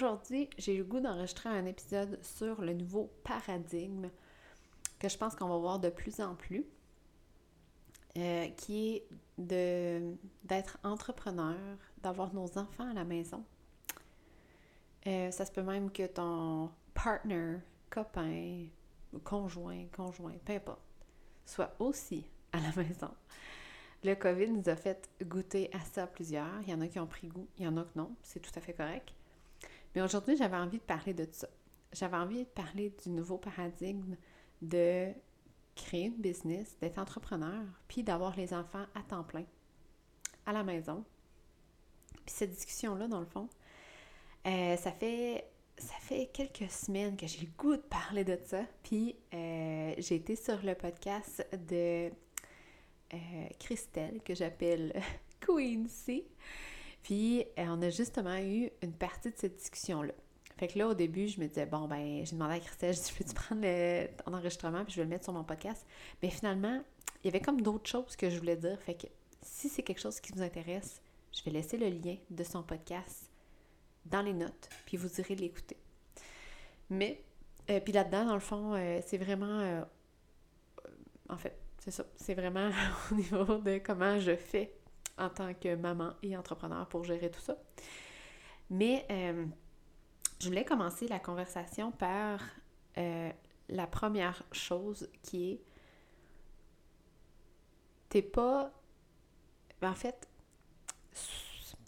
Aujourd'hui, j'ai le goût d'enregistrer un épisode sur le nouveau paradigme que je pense qu'on va voir de plus en plus, euh, qui est d'être entrepreneur, d'avoir nos enfants à la maison. Euh, ça se peut même que ton partner, copain, conjoint, conjoint, peu importe, soit aussi à la maison. Le COVID nous a fait goûter à ça plusieurs. Il y en a qui ont pris goût, il y en a que non. C'est tout à fait correct. Mais aujourd'hui, j'avais envie de parler de ça. J'avais envie de parler du nouveau paradigme de créer une business, d'être entrepreneur, puis d'avoir les enfants à temps plein, à la maison. Puis cette discussion-là, dans le fond, euh, ça fait ça fait quelques semaines que j'ai le goût de parler de ça. Puis euh, j'ai été sur le podcast de euh, Christelle, que j'appelle Queency. Puis, euh, on a justement eu une partie de cette discussion-là. Fait que là, au début, je me disais, bon, ben, j'ai demandé à Christelle, je dis, peux-tu prendre ton enregistrement, puis je vais le mettre sur mon podcast? Mais finalement, il y avait comme d'autres choses que je voulais dire. Fait que si c'est quelque chose qui vous intéresse, je vais laisser le lien de son podcast dans les notes, puis vous irez l'écouter. Mais, euh, puis là-dedans, dans le fond, c'est vraiment, en fait, c'est ça. C'est vraiment au niveau de comment je fais en tant que maman et entrepreneur pour gérer tout ça. Mais euh, je voulais commencer la conversation par euh, la première chose qui est t'es pas. En fait,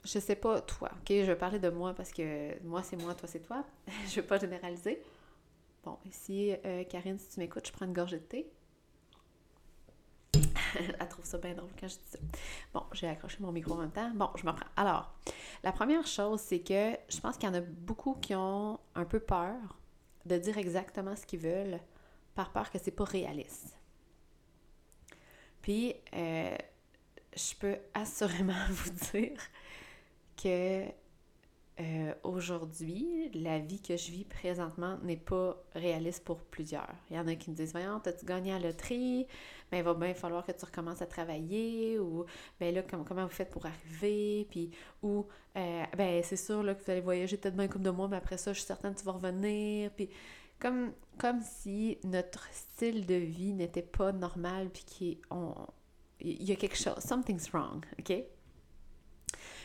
je sais pas toi, ok? Je vais parler de moi parce que moi c'est moi, toi c'est toi. je vais pas généraliser. Bon, ici, euh, Karine, si tu m'écoutes, je prends une gorgée de thé. Elle trouve ça bien drôle quand je dis ça. Bon, j'ai accroché mon micro en même temps. Bon, je m'en prends. Alors, la première chose, c'est que je pense qu'il y en a beaucoup qui ont un peu peur de dire exactement ce qu'ils veulent par peur que c'est pas réaliste. Puis, euh, je peux assurément vous dire que euh, aujourd'hui, la vie que je vis présentement n'est pas réaliste pour plusieurs. Il y en a qui me disent Voyons, as-tu gagné à la loterie? Ben, il va bien falloir que tu recommences à travailler, ou ben là, comment, comment vous faites pour arriver Puis, ou euh, ben c'est sûr là, que vous allez voyager peut-être bien comme de moi, mais après ça, je suis certaine que tu vas revenir. Puis, comme, comme si notre style de vie n'était pas normal, puis qu'il y a quelque chose, something's wrong, OK?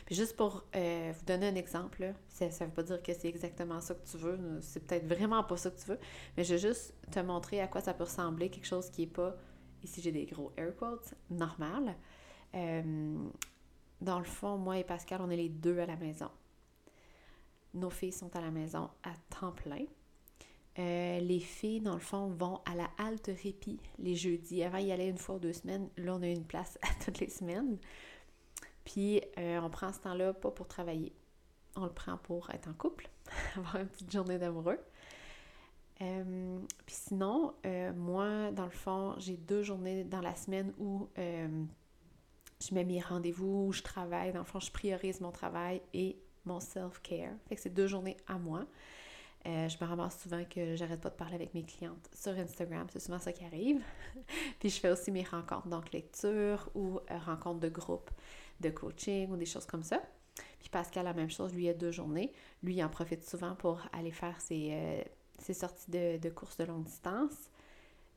Puis juste pour euh, vous donner un exemple, ça ne veut pas dire que c'est exactement ça que tu veux, c'est peut-être vraiment pas ça que tu veux, mais je vais juste te montrer à quoi ça peut ressembler, quelque chose qui n'est pas, ici j'ai des gros air quotes, normal. Euh, dans le fond, moi et Pascal, on est les deux à la maison. Nos filles sont à la maison à temps plein. Euh, les filles, dans le fond, vont à la halte répit les jeudis. Avant, y allait une fois ou deux semaines. Là, on a une place à toutes les semaines. Puis euh, on prend ce temps-là pas pour travailler. On le prend pour être en couple, avoir une petite journée d'amoureux. Euh, puis sinon, euh, moi, dans le fond, j'ai deux journées dans la semaine où je mets mes rendez-vous, où je travaille. Dans le fond, je priorise mon travail et mon self-care. C'est deux journées à moi. je me ramasse souvent que j'arrête pas de parler avec mes clientes sur Instagram. C'est souvent ça qui arrive. puis je fais aussi mes rencontres, donc lecture ou rencontres de groupe de coaching ou des choses comme ça. Puis Pascal, la même chose, lui, il a deux journées. Lui, il en profite souvent pour aller faire ses, sorties de, de courses de longue distance.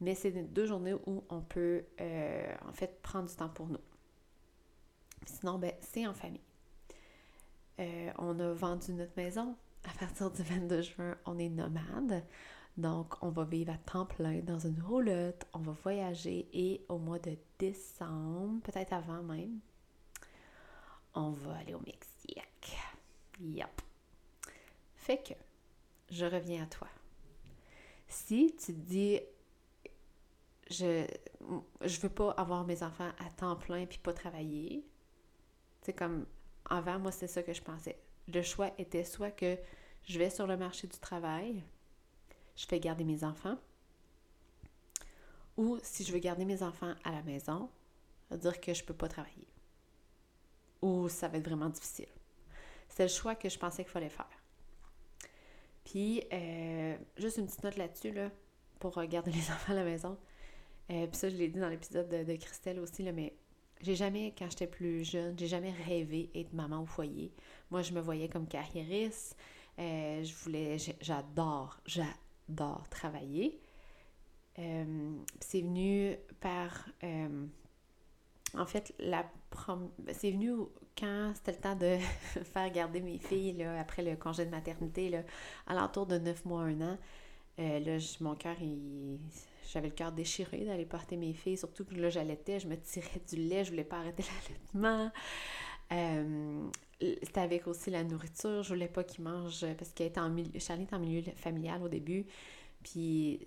Mais c'est deux journées où on peut, euh, en fait, prendre du temps pour nous. Sinon, ben, c'est en famille. Euh, on a vendu notre maison. À partir du 22 juin, on est nomade. Donc, on va vivre à temps plein dans une roulotte. On va voyager et au mois de décembre, peut-être avant même, on va aller au Mexique. Yep. Fait que, je reviens à toi. Si tu dis, je, je veux pas avoir mes enfants à temps plein puis pas travailler, c'est comme, avant, moi, c'est ça que je pensais. Le choix était soit que je vais sur le marché du travail, je fais garder mes enfants, ou si je veux garder mes enfants à la maison, dire que je peux pas travailler ou ça va être vraiment difficile. C'est le choix que je pensais qu'il fallait faire. Puis, euh, juste une petite note là-dessus, là, pour garder les enfants à la maison. Euh, puis ça, je l'ai dit dans l'épisode de, Christelle aussi, là, mais j'ai jamais, quand j'étais plus jeune, j'ai jamais rêvé être maman au foyer. Moi, je me voyais comme carriériste. Euh, je voulais, j'adore, j'adore travailler. C'est venu par, en fait, la c'est venu quand c'était le temps de faire garder mes filles là, après le congé de maternité, là, à l'entour de 9 mois, 1 an. là, mon cœur, j'avais le cœur déchiré d'aller porter mes filles, surtout que là, j'allaitais, je me tirais du lait, je voulais pas arrêter l'allaitement. Euh, c'était avec aussi la nourriture. Je voulais pas qu'il mange parce milieu, Charlie était en milieu familial au début. Puis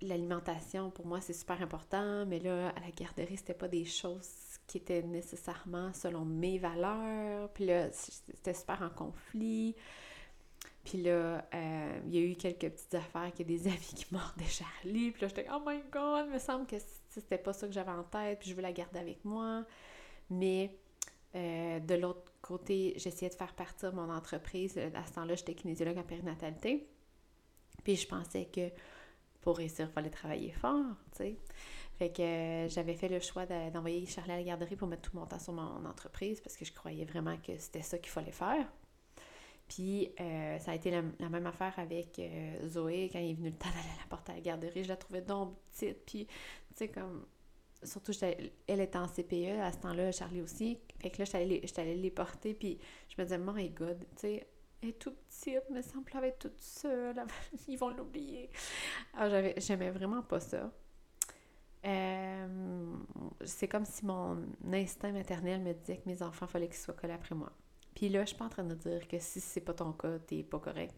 l'alimentation, pour moi, c'est super important. Mais là, à la garderie, c'était pas des choses qui étaient nécessairement selon mes valeurs. Puis là, c'était super en conflit. Puis là, euh, il y a eu quelques petites affaires qu'il y a des amis qui mordaient Charlie. Puis là, j'étais oh my god, il me semble que c'était pas ça que j'avais en tête. Puis je veux la garder avec moi. Mais euh, de l'autre côté, j'essayais de faire partir mon entreprise. À ce temps-là, j'étais kinésiologue en périnatalité. Puis je pensais que pour réussir, il fallait travailler fort, tu sais. Fait que euh, j'avais fait le choix d'envoyer Charlie à la garderie pour mettre tout mon temps sur mon entreprise parce que je croyais vraiment que c'était ça qu'il fallait faire. Puis euh, ça a été la, même affaire avec Zoé quand il est venu le temps d'aller la porter à la garderie. Je la trouvais donc petite. Puis, tu sais, comme surtout, elle était en CPE à ce temps-là, Charlie aussi. Fait que là, j'étais allée les porter, puis je me disais, my God, tu sais, elle est toute petite, me semble, elle être toute seule, ils vont l'oublier. Alors, j'aimais vraiment pas ça. Euh, c'est comme si mon instinct maternel me disait que mes enfants, fallait qu'ils soient collés après moi. Puis là, je suis pas en train de dire que si c'est pas ton cas, t'es pas correct.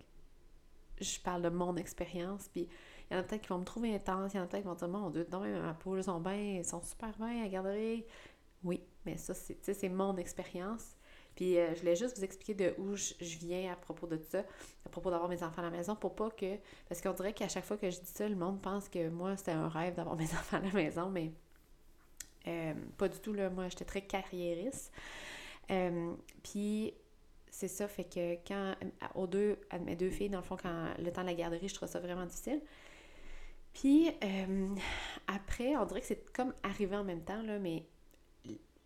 Je parle de mon expérience, puis il y en a peut-être qui vont me trouver intense, il y en a peut-être qui vont dire Mon Dieu, non, ma peau, ils sont bien, ils sont super bien à garder. Oui, mais ça, c'est mon expérience. Puis euh, je voulais juste vous expliquer de où je, viens à propos de ça, à propos d'avoir mes enfants à la maison, pour pas que. Parce qu'on dirait qu'à chaque fois que je dis ça, le monde pense que moi, c'était un rêve d'avoir mes enfants à la maison, mais euh, pas du tout, là. Moi, j'étais très carriériste. Euh, puis c'est ça, fait que quand. Aux deux, à mes deux filles, dans le fond, quand le temps de la garderie, je trouve ça vraiment difficile. Puis après, on dirait que c'est comme arrivé en même temps, là, mais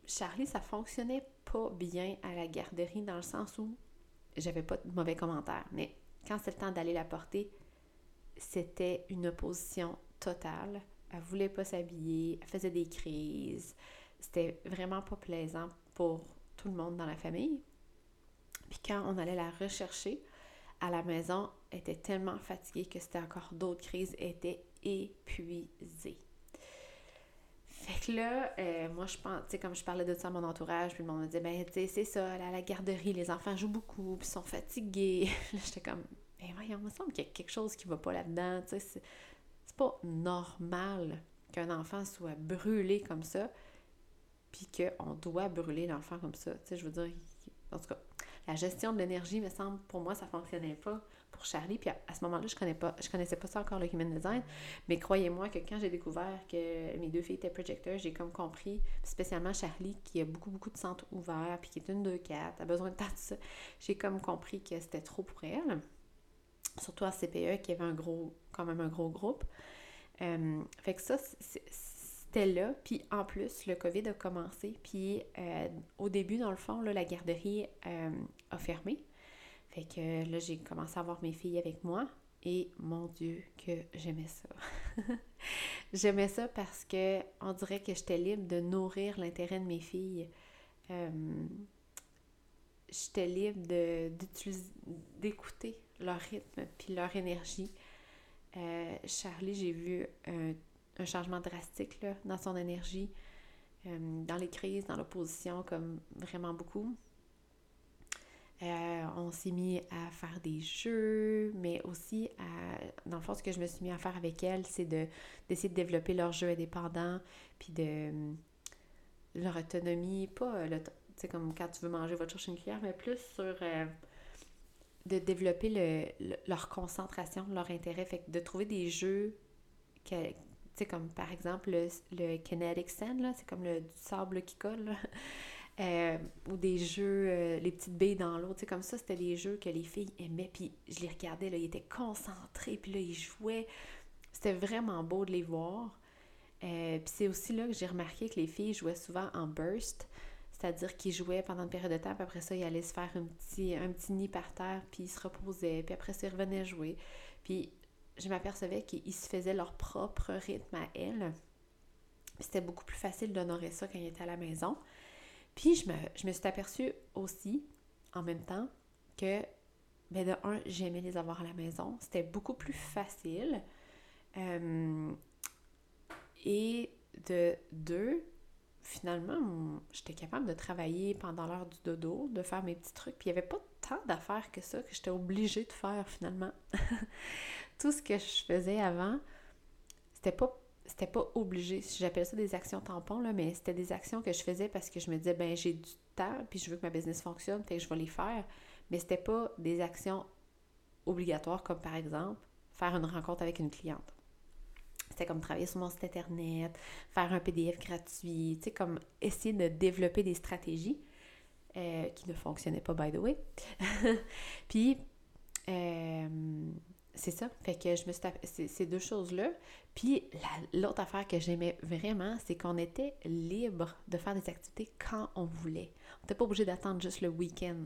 Charlie, ça fonctionnait pas bien à la garderie dans le sens où j'avais pas de mauvais commentaires. Mais quand c'était le temps d'aller la porter, c'était une opposition totale. Elle voulait pas s'habiller, elle faisait des crises. C'était vraiment pas plaisant pour tout le monde dans la famille. Puis quand on allait la rechercher à la maison, elle était tellement fatiguée que c'était encore d'autres crises, elle était épuisée. Fait que là, euh, moi, je pense, tu sais, comme je parlais de ça à mon entourage, puis le monde me disait, ben, tu sais, c'est ça, à la garderie, les enfants jouent beaucoup, puis sont fatigués. là, j'étais comme, ben, voyons, il me semble qu'il y a quelque chose qui va pas là-dedans, tu sais, c'est pas normal qu'un enfant soit brûlé comme ça, puis qu'on doit brûler l'enfant comme ça. Tu sais, je veux dire, en tout cas, la gestion de l'énergie, me semble, pour moi, ça fonctionnait pas pour Charlie. Puis à, ce moment-là, je connais pas, je connaissais pas ça encore le human design. Mais croyez-moi que quand j'ai découvert que mes deux filles étaient projecteurs, j'ai comme compris, spécialement Charlie, qui a beaucoup, beaucoup de centres ouverts, puis qui est une 2-4, a besoin de temps de ça. J'ai comme compris que c'était trop pour elle. Surtout à CPE, qui avait un gros, quand même un gros groupe. Euh, fait que ça, c'était là. Puis en plus, le COVID a commencé. Puis euh, au début, dans le fond, là, la garderie euh, a fermé. Fait que là, j'ai commencé à voir mes filles avec moi et mon Dieu que j'aimais ça. j'aimais ça parce que on dirait que j'étais libre de nourrir l'intérêt de mes filles. Euh, j'étais libre d'écouter leur rythme puis leur énergie. Euh, Charlie, j'ai vu un, changement drastique là, dans son énergie, euh, dans les crises, dans l'opposition, comme vraiment beaucoup. Euh, on s'est mis à faire des jeux, mais aussi, à, dans le fond, ce que je me suis mis à faire avec elle, c'est de, d'essayer de développer leurs jeux indépendants, puis de leur autonomie, pas le, sais, comme quand tu veux manger, va te une cuillère, mais plus sur euh, de développer le, leur concentration, leur intérêt, fait de trouver des jeux tu comme par exemple le, le Kinetic Sand, c'est comme le du sable qui colle, Euh, ou des jeux, euh, les petites billes dans l'eau, tu sais, comme ça, c'était des jeux que les filles aimaient, puis je les regardais, là, ils étaient concentrés, puis là, ils jouaient. C'était vraiment beau de les voir. Euh, puis c'est aussi là que j'ai remarqué que les filles jouaient souvent en burst, c'est-à-dire qu'ils jouaient pendant une période de temps, puis après ça, ils allaient se faire un petit, nid par terre, puis ils se reposaient, puis après ça, ils revenaient jouer. Puis je m'apercevais qu'ils se faisaient leur propre rythme à elles. C'était beaucoup plus facile d'honorer ça quand ils étaient à la maison. Puis je me, je me suis aperçue aussi, en même temps, que, ben de un, j'aimais les avoir à la maison. C'était beaucoup plus facile. Euh, et de deux, finalement, j'étais capable de travailler pendant l'heure du dodo, de faire mes petits trucs. Puis il n'y avait pas tant d'affaires que ça que j'étais obligée de faire finalement. Tout ce que je faisais avant, c'était pas c'était pas obligé. J'appelle ça des actions tampons, là, mais c'était des actions que je faisais parce que je me disais, ben j'ai du temps, puis je veux que ma business fonctionne, fait que je vais les faire. Mais c'était pas des actions obligatoires, comme par exemple faire une rencontre avec une cliente. C'était comme travailler sur mon site internet, faire un PDF gratuit, tu sais, comme essayer de développer des stratégies euh, qui ne fonctionnaient pas, by the way. Puis, euh, c'est ça. Fait que je me suis ces deux choses-là. Puis l'autre affaire que j'aimais vraiment, c'est qu'on était libre de faire des activités quand on voulait. On n'était pas obligé d'attendre juste le week-end.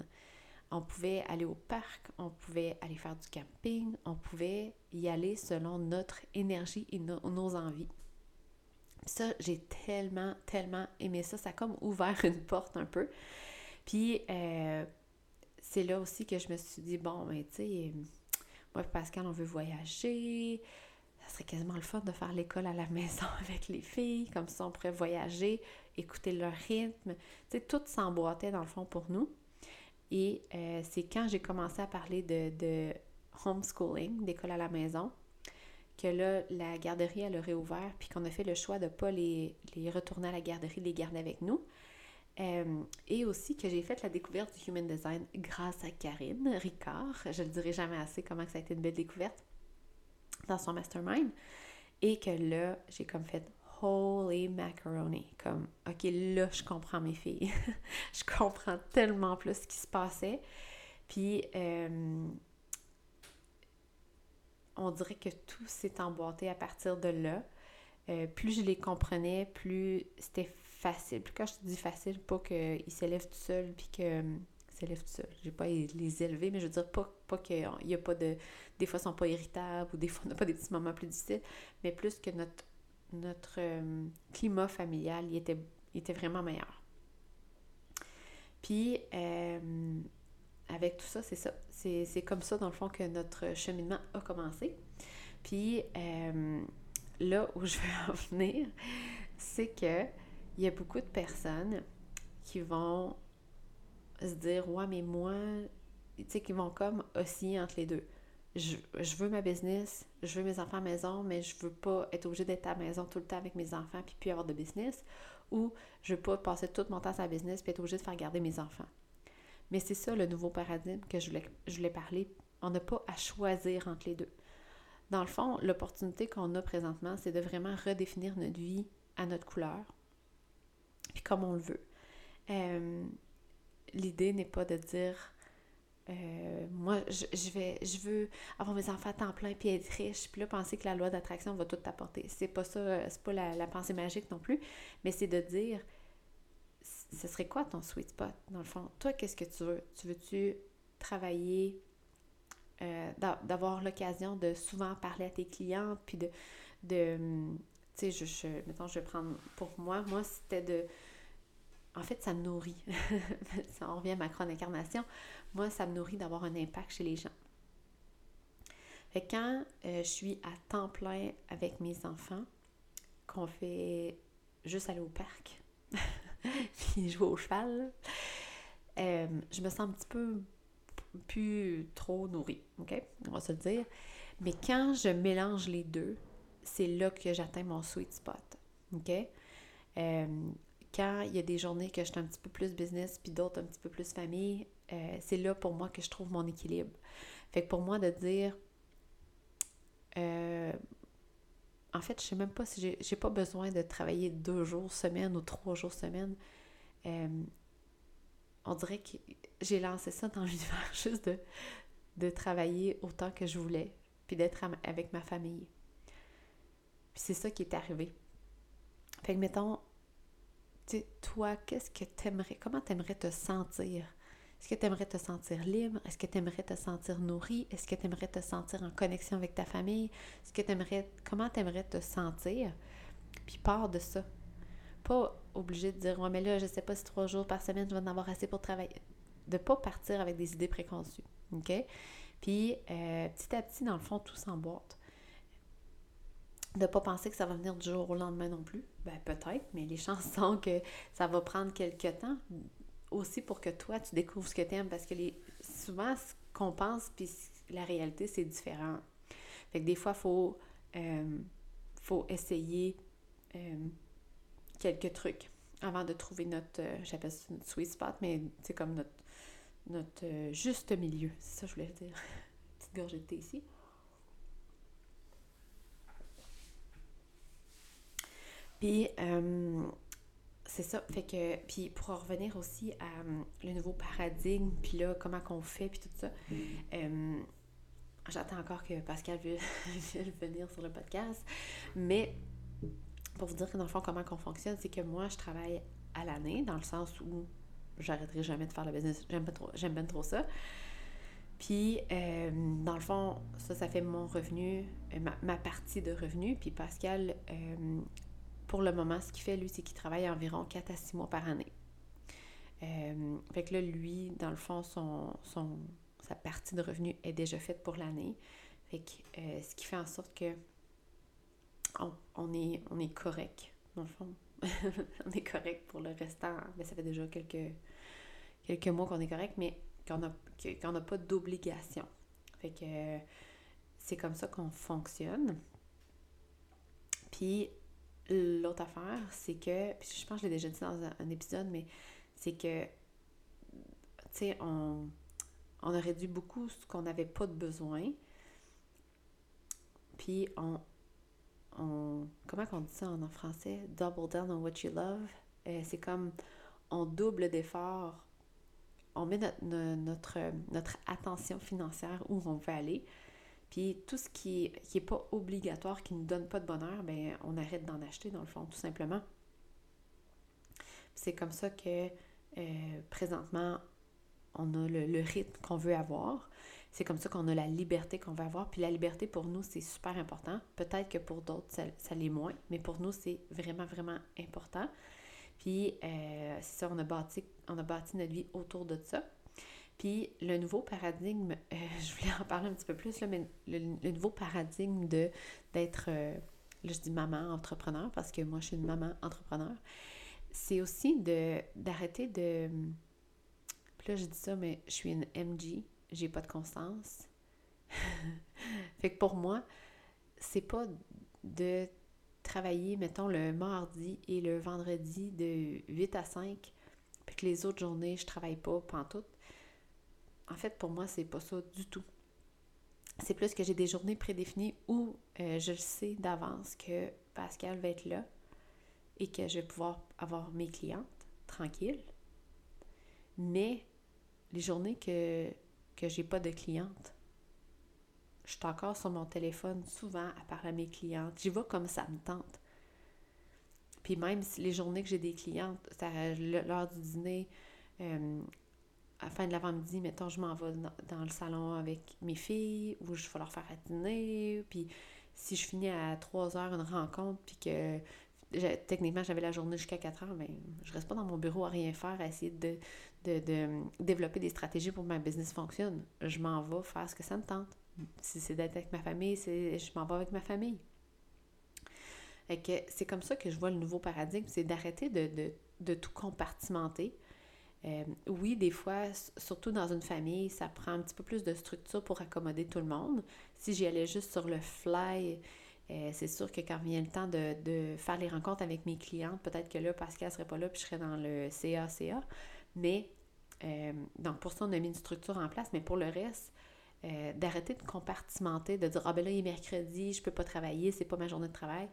On pouvait aller au parc, on pouvait aller faire du camping, on pouvait y aller selon notre énergie et nos envies. Ça, j'ai tellement, tellement aimé ça. Ça a comme ouvert une porte un peu. Puis, euh, c'est là aussi que je me suis dit, bon, mais tu sais, moi et Pascal, on veut voyager. Ça serait quasiment le fun de faire l'école à la maison avec les filles. Comme ça, on pourrait voyager, écouter leur rythme. Tu sais, tout s'emboîtait dans le fond pour nous. Et euh, c'est quand j'ai commencé à parler de, homeschooling, d'école à la maison, que là, la garderie, elle a réouvert, puis qu'on a fait le choix de ne pas les, les, retourner à la garderie, les garder avec nous. Euh, et aussi que j'ai fait la découverte du Human Design grâce à Karine Ricard. Je ne le dirai jamais assez comment ça a été une belle découverte dans son mastermind. Et que là, j'ai comme fait holy macaroni. Comme, ok, là, je comprends mes filles. je comprends tellement plus ce qui se passait. Puis, euh, on dirait que tout s'est emboîté à partir de là. Euh, plus je les comprenais, plus c'était facile. Puis quand je dis facile, pas qu'ils s'élèvent tout seuls, puis que s'élèvent tout seuls. J'ai pas les élever, mais je veux dire pas, pas qu'il y a pas de... Des fois, ils sont pas irritables, ou des fois, on n'a pas des petits moments plus difficiles, mais plus que notre notre euh, climat familial il était, était vraiment meilleur. Puis, euh, avec tout ça, c'est ça. C'est comme ça, dans le fond, que notre cheminement a commencé. Puis, euh, là où je veux en venir, c'est que il y a beaucoup de personnes qui vont se dire Ouais, mais moi, tu sais, qui vont comme osciller entre les deux je, veux ma business, je veux mes enfants à maison, mais je veux pas être obligée d'être à la maison tout le temps avec mes enfants puis puis avoir de business. Ou je veux pas passer tout mon temps à la business puis être obligée de faire garder mes enfants. Mais c'est ça le nouveau paradigme que je voulais, je voulais parler. On n'a pas à choisir entre les deux. Dans le fond, l'opportunité qu'on a présentement, c'est de vraiment redéfinir notre vie à notre couleur, puis comme on le veut. Euh, l'idée n'est pas de dire euh, moi, je, vais, je veux avoir mes enfants à temps plein puis être riche, puis là, penser que la loi d'attraction va tout t'apporter. C'est pas ça, c'est pas la, pensée magique non plus, mais c'est de dire, ce serait quoi ton sweet spot, dans le fond? Toi, qu'est-ce que tu veux? Tu veux-tu travailler, euh, d'avoir l'occasion de souvent parler à tes clientes, puis de, sais, je, je, je vais prendre pour moi, moi, c'était de en fait, ça me nourrit. ça, on revient à ma chrono incarnation. Moi, ça me nourrit d'avoir un impact chez les gens. Fait quand euh, je suis à temps plein avec mes enfants, qu'on fait juste aller au parc, puis jouer au cheval, euh, je me sens un petit peu plus trop nourrie, OK? On va se le dire. Mais quand je mélange les deux, c'est là que j'atteins mon sweet spot, OK? Euh, quand il y a des journées que je suis un petit peu plus business, puis d'autres un petit peu plus famille, euh, c'est là pour moi que je trouve mon équilibre. Fait que pour moi de dire, euh, en fait, je sais même pas si j'ai pas besoin de travailler deux jours semaine ou trois jours semaine. On dirait que j'ai lancé ça dans l'univers juste de travailler autant que je voulais, puis d'être avec ma famille. Puis c'est ça qui est arrivé. Fait que, mettons, tu toi, qu'est-ce que t'aimerais, comment t'aimerais te sentir? Est-ce que t'aimerais te sentir libre? Est-ce que t'aimerais te sentir nourri? Est-ce que t'aimerais te sentir en connexion avec ta famille? Est-ce que t'aimerais, comment t'aimerais te sentir? Puis pars de ça. Pas obligé de dire, ouais, mais là, je sais pas si trois jours par semaine, je vais en avoir assez pour travailler. De pas partir avec des idées préconçues. OK? Puis, euh, petit à petit, dans le fond, tout s'emboîte. De ne pas penser que ça va venir du jour au lendemain non plus. Ben, peut-être, mais les chances sont que ça va prendre quelques temps aussi pour que toi, tu découvres ce que tu aimes. Parce que les, souvent, ce qu'on pense, puis la réalité, c'est différent. Fait que des fois, il faut, euh, faut essayer euh, quelques trucs avant de trouver notre, j'appelle ça notre sweet spot, mais c'est comme notre notre euh, juste milieu. C'est ça que je voulais dire. Petite gorgée de thé ici. Puis, euh, c'est ça. Fait que, puis pour revenir aussi à euh, le nouveau paradigme, puis là, comment qu'on fait, puis tout ça, j'attends encore que Pascal vienne venir sur le podcast. Mais pour vous dire que dans le fond, comment qu'on fonctionne, c'est que moi, je travaille à l'année, dans le sens où j'arrêterai jamais de faire le business. J'aime pas trop, j'aime bien trop ça. Puis, euh, dans le fond, ça, ça fait mon revenu, euh, ma, partie de revenu. Puis Pascal, euh, pour le moment, ce qu'il fait, lui, c'est qu'il travaille environ 4 à 6 mois par année. fait que là, lui, dans le fond, son, son, sa partie de revenu est déjà faite pour l'année. Fait que ce qui fait en sorte que on, est, on est correct, dans le fond. on est correct pour le restant. Mais ça fait déjà quelques, quelques mois qu'on est correct, mais qu'on n'a pas d'obligation. Fait que c'est comme ça qu'on fonctionne. Puis l'autre affaire, c'est que, puis je pense que je l'ai déjà dit dans un, épisode, mais c'est que, tu sais, on, on a réduit beaucoup ce qu'on n'avait pas de besoin. Puis on, comment on dit ça en français? Double down on what you love. Euh, c'est comme on double d'efforts, on met notre, notre, attention financière où on veut aller. Puis tout ce qui n'est pas obligatoire, qui ne nous donne pas de bonheur, ben on arrête d'en acheter dans le fond, tout simplement. C'est comme ça que euh, présentement, on a le, le rythme qu'on veut avoir. C'est comme ça qu'on a la liberté qu'on veut avoir. Puis la liberté, pour nous, c'est super important. Peut-être que pour d'autres, ça, l'est moins, mais pour nous, c'est vraiment, vraiment important. Puis euh, c'est ça, on a, bâti, on a bâti notre vie autour de ça. Puis le nouveau paradigme, euh, je voulais en parler un petit peu plus, là, mais le, nouveau paradigme de d'être, euh, là je dis maman entrepreneur, parce que moi je suis une maman entrepreneur, c'est aussi de d'arrêter de... Puis là je dis ça, mais je suis une MG, j'ai pas de constance. fait que pour moi, c'est pas de travailler, mettons, le mardi et le vendredi de 8 à 5, puis que les autres journées, je travaille pas pantoute. En fait, pour moi, c'est pas ça du tout. C'est plus que j'ai des journées prédéfinies où euh, je sais d'avance que Pascal va être là et que je vais pouvoir avoir mes clientes tranquilles. Mais les journées que que j'ai pas de clientes. Je suis encore sur mon téléphone souvent à parler à mes clientes. J'y vais comme ça me tente. Puis même les journées que j'ai des clientes, l'heure du dîner, euh, à la fin de l'avant-midi, mettons, je m'en vais dans, le salon avec mes filles ou je vais leur faire à dîner. Puis si je finis à 3 heures une rencontre, puis que techniquement j'avais la journée jusqu'à 4 heures, mais je reste pas dans mon bureau à rien faire, à essayer de, de, développer des stratégies pour que ma business fonctionne. Je m'en vais faire ce que ça me tente. Si c'est d'être avec ma famille, je m'en vais avec ma famille. c'est comme ça que je vois le nouveau paradigme, c'est d'arrêter de, tout compartimenter. Euh, oui, des fois, surtout dans une famille, ça prend un petit peu plus de structure pour accommoder tout le monde. Si j'y allais juste sur le fly, euh, c'est sûr que quand vient le temps de, faire les rencontres avec mes clientes, peut-être que là, Pascal serait pas là, puis je serais dans le CA-CA. Mais euh, donc, pour ça, on a mis une structure en place, mais pour le reste, d'arrêter de compartimenter, de dire Ah ben là, il est mercredi, je peux pas travailler, c'est pas ma journée de travail.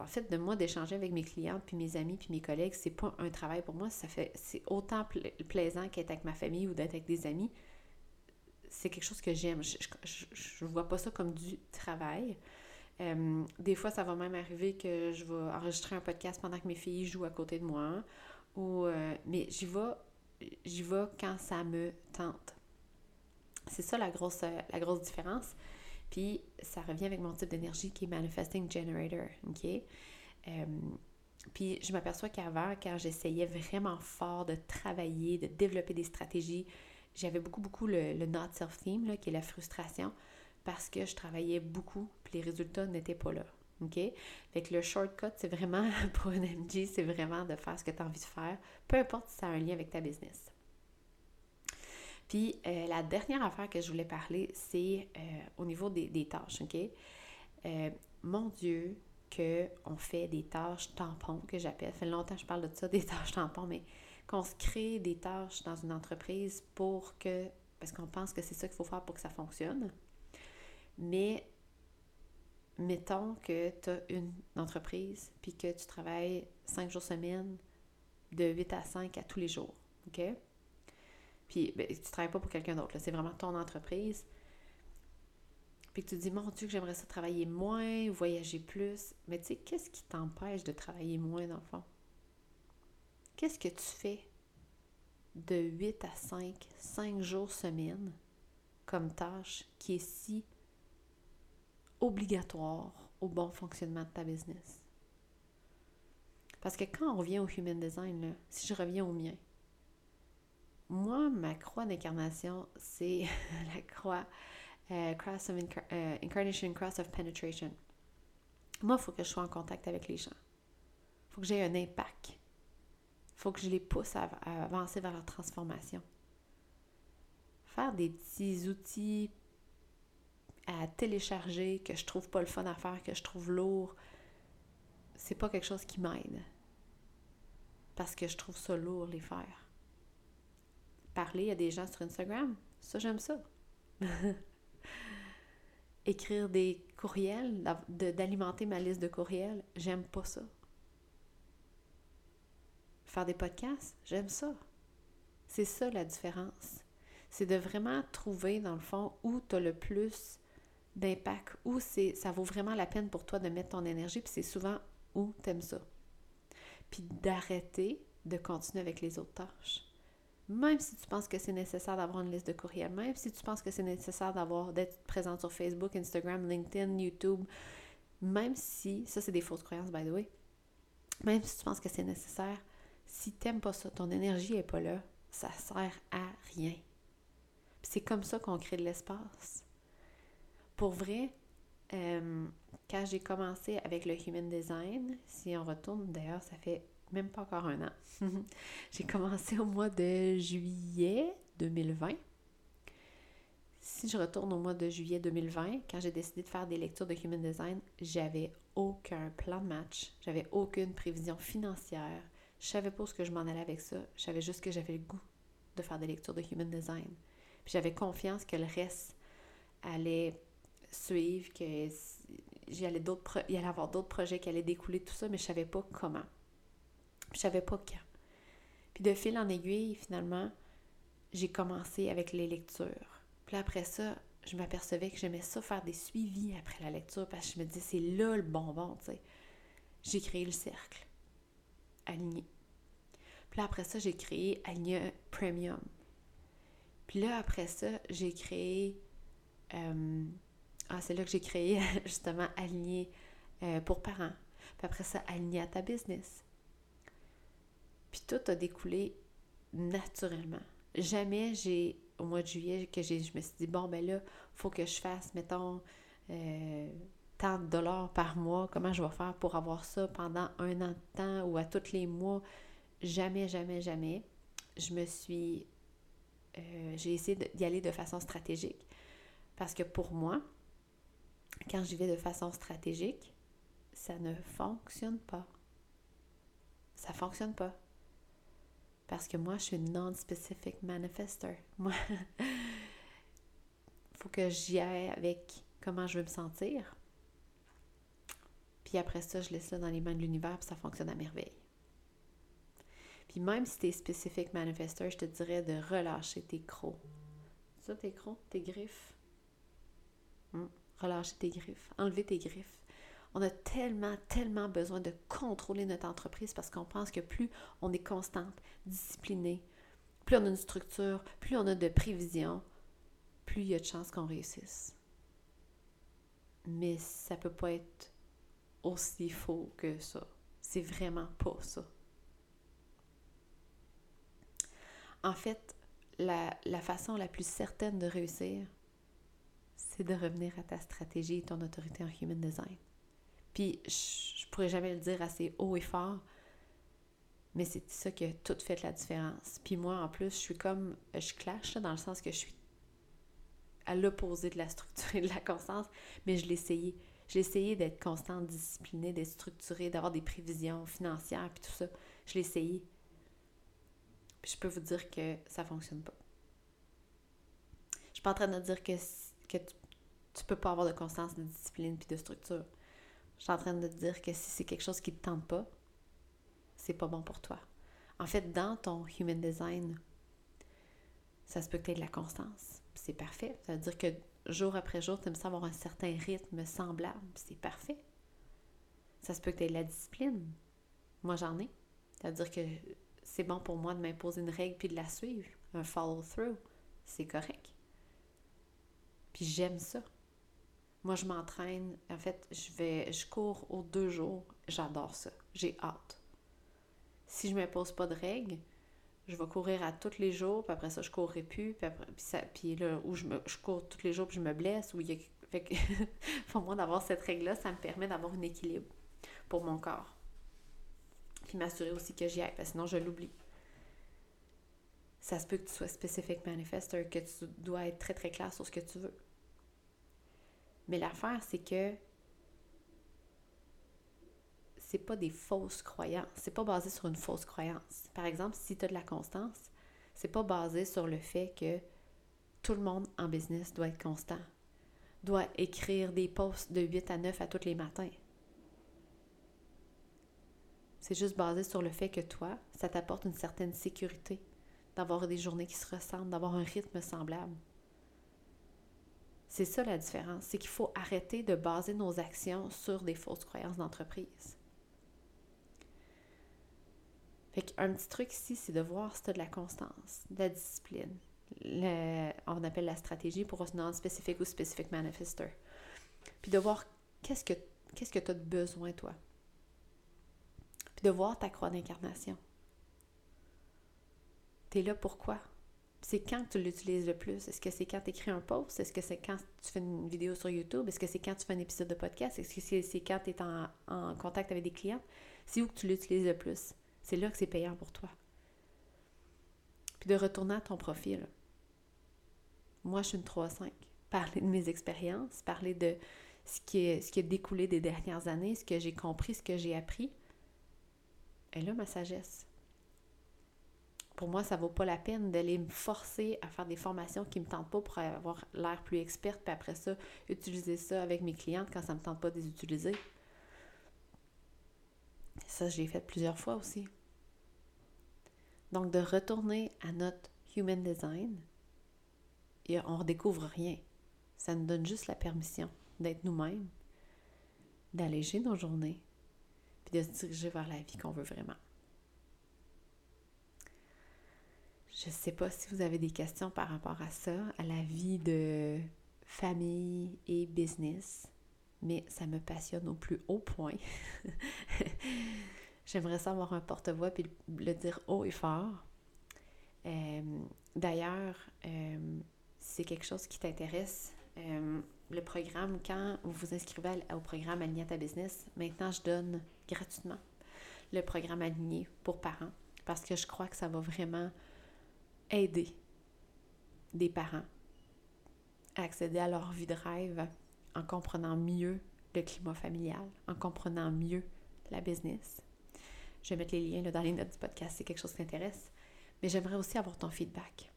En fait, de moi, d'échanger avec mes clientes, puis mes amis, puis mes collègues, c'est pas un travail pour moi. Ça fait, c'est autant plaisant qu'être avec ma famille ou d'être avec des amis. C'est quelque chose que j'aime. Je, je, vois pas ça comme du travail. Euh, des fois, ça va même arriver que je vais enregistrer un podcast pendant que mes filles jouent à côté de moi. Ou, euh, mais j'y vais, j'y vais quand ça me tente. C'est ça la grosse, la grosse différence. Puis ça revient avec mon type d'énergie qui est Manifesting Generator. OK? Euh, puis je m'aperçois qu'avant, quand j'essayais vraiment fort de travailler, de développer des stratégies, j'avais beaucoup, beaucoup le, not self-theme, qui est la frustration, parce que je travaillais beaucoup, puis les résultats n'étaient pas là. OK? Fait que le shortcut, c'est vraiment, pour un MG, c'est vraiment de faire ce que tu as envie de faire, peu importe si ça a un lien avec ta business. Puis euh, la dernière affaire que je voulais parler, c'est euh, au niveau des, tâches, OK? Euh, mon Dieu, qu'on fait des tâches tampons, que j'appelle. Ça fait longtemps que je parle de ça, des tâches tampons, mais qu'on se crée des tâches dans une entreprise pour que, parce qu'on pense que c'est ça qu'il faut faire pour que ça fonctionne. Mais mettons que tu as une entreprise puis que tu travailles cinq jours semaine de 8 à 5 à tous les jours. OK? Puis ben, tu ne travailles pas pour quelqu'un d'autre, c'est vraiment ton entreprise. Puis que tu te dis, mon Dieu, que j'aimerais ça travailler moins, voyager plus. Mais tu sais, qu'est-ce qui t'empêche de travailler moins dans le fond? Qu'est-ce que tu fais de 8 à 5, 5 jours semaine comme tâche qui est si obligatoire au bon fonctionnement de ta business? Parce que quand on revient au human design, si je reviens au mien, moi, ma croix d'incarnation, c'est la croix euh, cross of euh, Incarnation, Cross of Penetration. Moi, il faut que je sois en contact avec les gens. Il faut que j'ai un impact. Il faut que je les pousse à, avancer vers leur transformation. Faire des petits outils à télécharger que je trouve pas le fun à faire, que je trouve lourd, c'est pas quelque chose qui m'aide. Parce que je trouve ça lourd les faire parler à des gens sur Instagram. Ça, j'aime ça. Écrire des courriels, d'alimenter ma liste de courriels, j'aime pas ça. Faire des podcasts, j'aime ça. C'est ça la différence. C'est de vraiment trouver, dans le fond, où tu as le plus d'impact, où ça vaut vraiment la peine pour toi de mettre ton énergie, puis c'est souvent où tu aimes ça. Puis d'arrêter de continuer avec les autres tâches. Même si tu penses que c'est nécessaire d'avoir une liste de courriels, même si tu penses que c'est nécessaire d'avoir d'être présente sur Facebook, Instagram, LinkedIn, YouTube, même si, ça c'est des fausses croyances by the way, même si tu penses que c'est nécessaire, si tu n'aimes pas ça, ton énergie n'est pas là, ça sert à rien. C'est comme ça qu'on crée de l'espace. Pour vrai, euh, quand j'ai commencé avec le Human Design, si on retourne, d'ailleurs, ça fait même pas encore un an. j'ai commencé au mois de juillet 2020. Si je retourne au mois de juillet 2020, quand j'ai décidé de faire des lectures de Human Design, j'avais aucun plan de match, j'avais aucune prévision financière, je savais pas où je m'en allais avec ça, je savais juste que j'avais le goût de faire des lectures de Human Design. Puis j'avais confiance que le reste allait suivre, que j'allais d'autres il allait avoir d'autres projets qui allaient découler de tout ça, mais je savais pas comment. Je savais pas quand. Puis de fil en aiguille, finalement, j'ai commencé avec les lectures. Puis après ça, je m'apercevais que j'aimais ça faire des suivis après la lecture parce que je me disais, c'est là le bonbon, tu sais. J'ai créé le cercle, aligné. Puis là, après ça, j'ai créé Aligné Premium. Puis là, après ça, j'ai créé. Euh, ah, c'est là que j'ai créé justement Aligné euh, pour parents. Puis après ça, Aligné à ta business. Puis tout a découlé naturellement. Jamais j'ai, au mois de juillet, que j'ai, je me suis dit, bon, ben là, faut que je fasse, mettons, euh, tant de dollars par mois, comment je vais faire pour avoir ça pendant un an de temps ou à tous les mois? Jamais, jamais, jamais. Je me suis. Euh, j'ai essayé d'y aller de façon stratégique. Parce que pour moi, quand j'y vais de façon stratégique, ça ne fonctionne pas. Ça fonctionne pas. Parce que moi, je suis non-specific manifester. Moi, faut que j'y aille avec comment je veux me sentir. Puis après ça, je laisse ça dans les mains de l'univers, puis ça fonctionne à merveille. Puis même si tu es specific manifester, je te dirais de relâcher tes crocs. Ça, tes crocs, tes griffes? Hmm. Relâcher tes griffes. Enlever tes griffes. On a tellement, tellement besoin de contrôler notre entreprise parce qu'on pense que plus on est constante, disciplinée, plus on a une structure, plus on a de prévisions, plus il y a de chances qu'on réussisse. Mais ça peut pas être aussi faux que ça. C'est vraiment pas ça. En fait, la, la façon la plus certaine de réussir, c'est de revenir à ta stratégie et ton autorité en human design. Puis, je, pourrais jamais le dire assez haut et fort, mais c'est ça qui a tout fait la différence. Puis moi, en plus, je suis comme, je clash dans le sens que je suis à l'opposé de la structure et de la constance, mais je l'ai essayé. Je l'ai essayé d'être constante, disciplinée, d'être structurée, d'avoir des prévisions financières, puis tout ça. Je l'ai essayé. Puis je peux vous dire que ça fonctionne pas. Je suis pas en train de dire que, que tu, tu peux pas avoir de constance, de discipline puis de structure. Je suis en train de te dire que si c'est quelque chose qui te tente pas, c'est pas bon pour toi. En fait, dans ton human design, ça se peut que tu aies de la constance. C'est parfait. Ça veut dire que jour après jour, tu aimes ça avoir un certain rythme semblable. C'est parfait. Ça se peut que tu aies de la discipline. Moi, j'en ai. Ça veut dire que c'est bon pour moi de m'imposer une règle puis de la suivre. Un follow-through. C'est correct. Puis j'aime ça. Moi, je m'entraîne. En fait, je vais, je cours aux deux jours. J'adore ça. J'ai hâte. Si je ne m'impose pas de règles, je vais courir à tous les jours, puis après ça, je ne courrai plus, puis, après, là, où je, me, cours tous les jours, puis je me blesse, il. Fait que, pour moi, d'avoir cette règle-là, ça me permet d'avoir un équilibre pour mon corps. Puis m'assurer aussi que j'y aille, parce que sinon, je l'oublie. Ça se peut que tu sois spécifique manifester, que tu dois être très, très clair sur ce que tu veux. Mais l'affaire, c'est que c'est pas des fausses croyances. C'est pas basé sur une fausse croyance. Par exemple, si tu as de la constance, c'est pas basé sur le fait que tout le monde en business doit être constant, doit écrire des posts de 8 à 9 à tous les matins. C'est juste basé sur le fait que toi, ça t'apporte une certaine sécurité d'avoir des journées qui se ressemblent, d'avoir un rythme semblable. C'est ça la différence, c'est qu'il faut arrêter de baser nos actions sur des fausses croyances d'entreprise. Fait un petit truc ici, c'est de voir si tu as de la constance, de la discipline. on appelle la stratégie pour un spécifique ou spécifique manifester. Puis de voir qu'est-ce que qu'est-ce que tu as de besoin, toi. Puis de voir ta croix d'incarnation. Tu es là pourquoi? C'est quand tu l'utilises le plus? Est-ce que c'est quand tu écris un post? Est-ce que c'est quand tu fais une vidéo sur YouTube? Est-ce que c'est quand tu fais un épisode de podcast? Est-ce que c'est quand tu es en, en contact avec des clients? C'est où que tu l'utilises le plus? C'est là que c'est payant pour toi. Puis de retourner à ton profil. Moi, je suis une 3-5. Parler de mes expériences, parler de ce qui, est, ce qui a découlé des dernières années, ce que j'ai compris, ce que j'ai appris. Et là, ma sagesse. Pour moi, ça vaut pas la peine d'aller me forcer à faire des formations qui me tentent pas pour avoir l'air plus experte, puis après ça, utiliser ça avec mes clientes quand ça me tente pas de les utiliser. Ça, je l'ai fait plusieurs fois aussi. Donc, de retourner à notre human design, et on redécouvre rien. Ça nous donne juste la permission d'être nous-mêmes, d'alléger nos journées, puis de se diriger vers la vie qu'on veut vraiment. Je ne sais pas si vous avez des questions par rapport à ça, à la vie de famille et business mais ça me passionne au plus haut point. J'aimerais ça avoir un porte-voix puis le dire haut et fort. Euh, d'ailleurs, euh, si c'est quelque chose qui t'intéresse, euh, le programme, quand vous vous inscrivez au programme Aligné à ta business, maintenant je donne gratuitement le programme Aligné pour parents parce que je crois que ça va vraiment aider des parents à accéder à leur vie de rêve en comprenant mieux le climat familial, en comprenant mieux la business. Je vais mettre les liens là, dans les notes du podcast si c'est quelque chose qui t'intéresse. Mais j'aimerais aussi avoir ton feedback.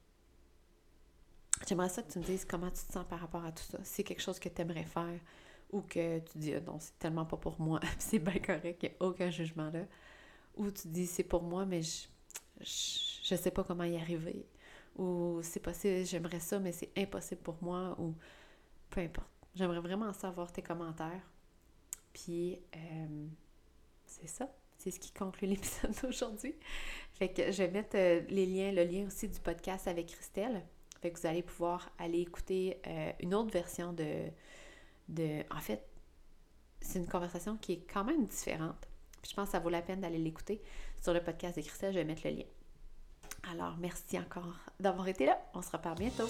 J'aimerais ça que tu me dises comment tu te sens par rapport à tout ça. C'est quelque chose que tu aimerais faire ou que tu dis ah non, c'est tellement pas pour moi, c'est bien correct, il n'y a aucun jugement là. Ou tu dis c'est pour moi, mais je, sais pas comment y arriver. Ou c'est possible, j'aimerais ça, mais c'est impossible pour moi. Ou peu importe. J'aimerais vraiment savoir tes commentaires. Puis, euh, c'est ça. C'est ce qui conclut l'épisode d'aujourd'hui. Fait que je vais mettre euh, les liens, le lien aussi du podcast avec Christelle. Fait que vous allez pouvoir aller écouter euh, une autre version de, de. En fait, c'est une conversation qui est quand même différente. Puis je pense que ça vaut la peine d'aller l'écouter sur le podcast de Christelle. Je vais mettre le lien. Alors, merci encore d'avoir été là. On se reparle bientôt.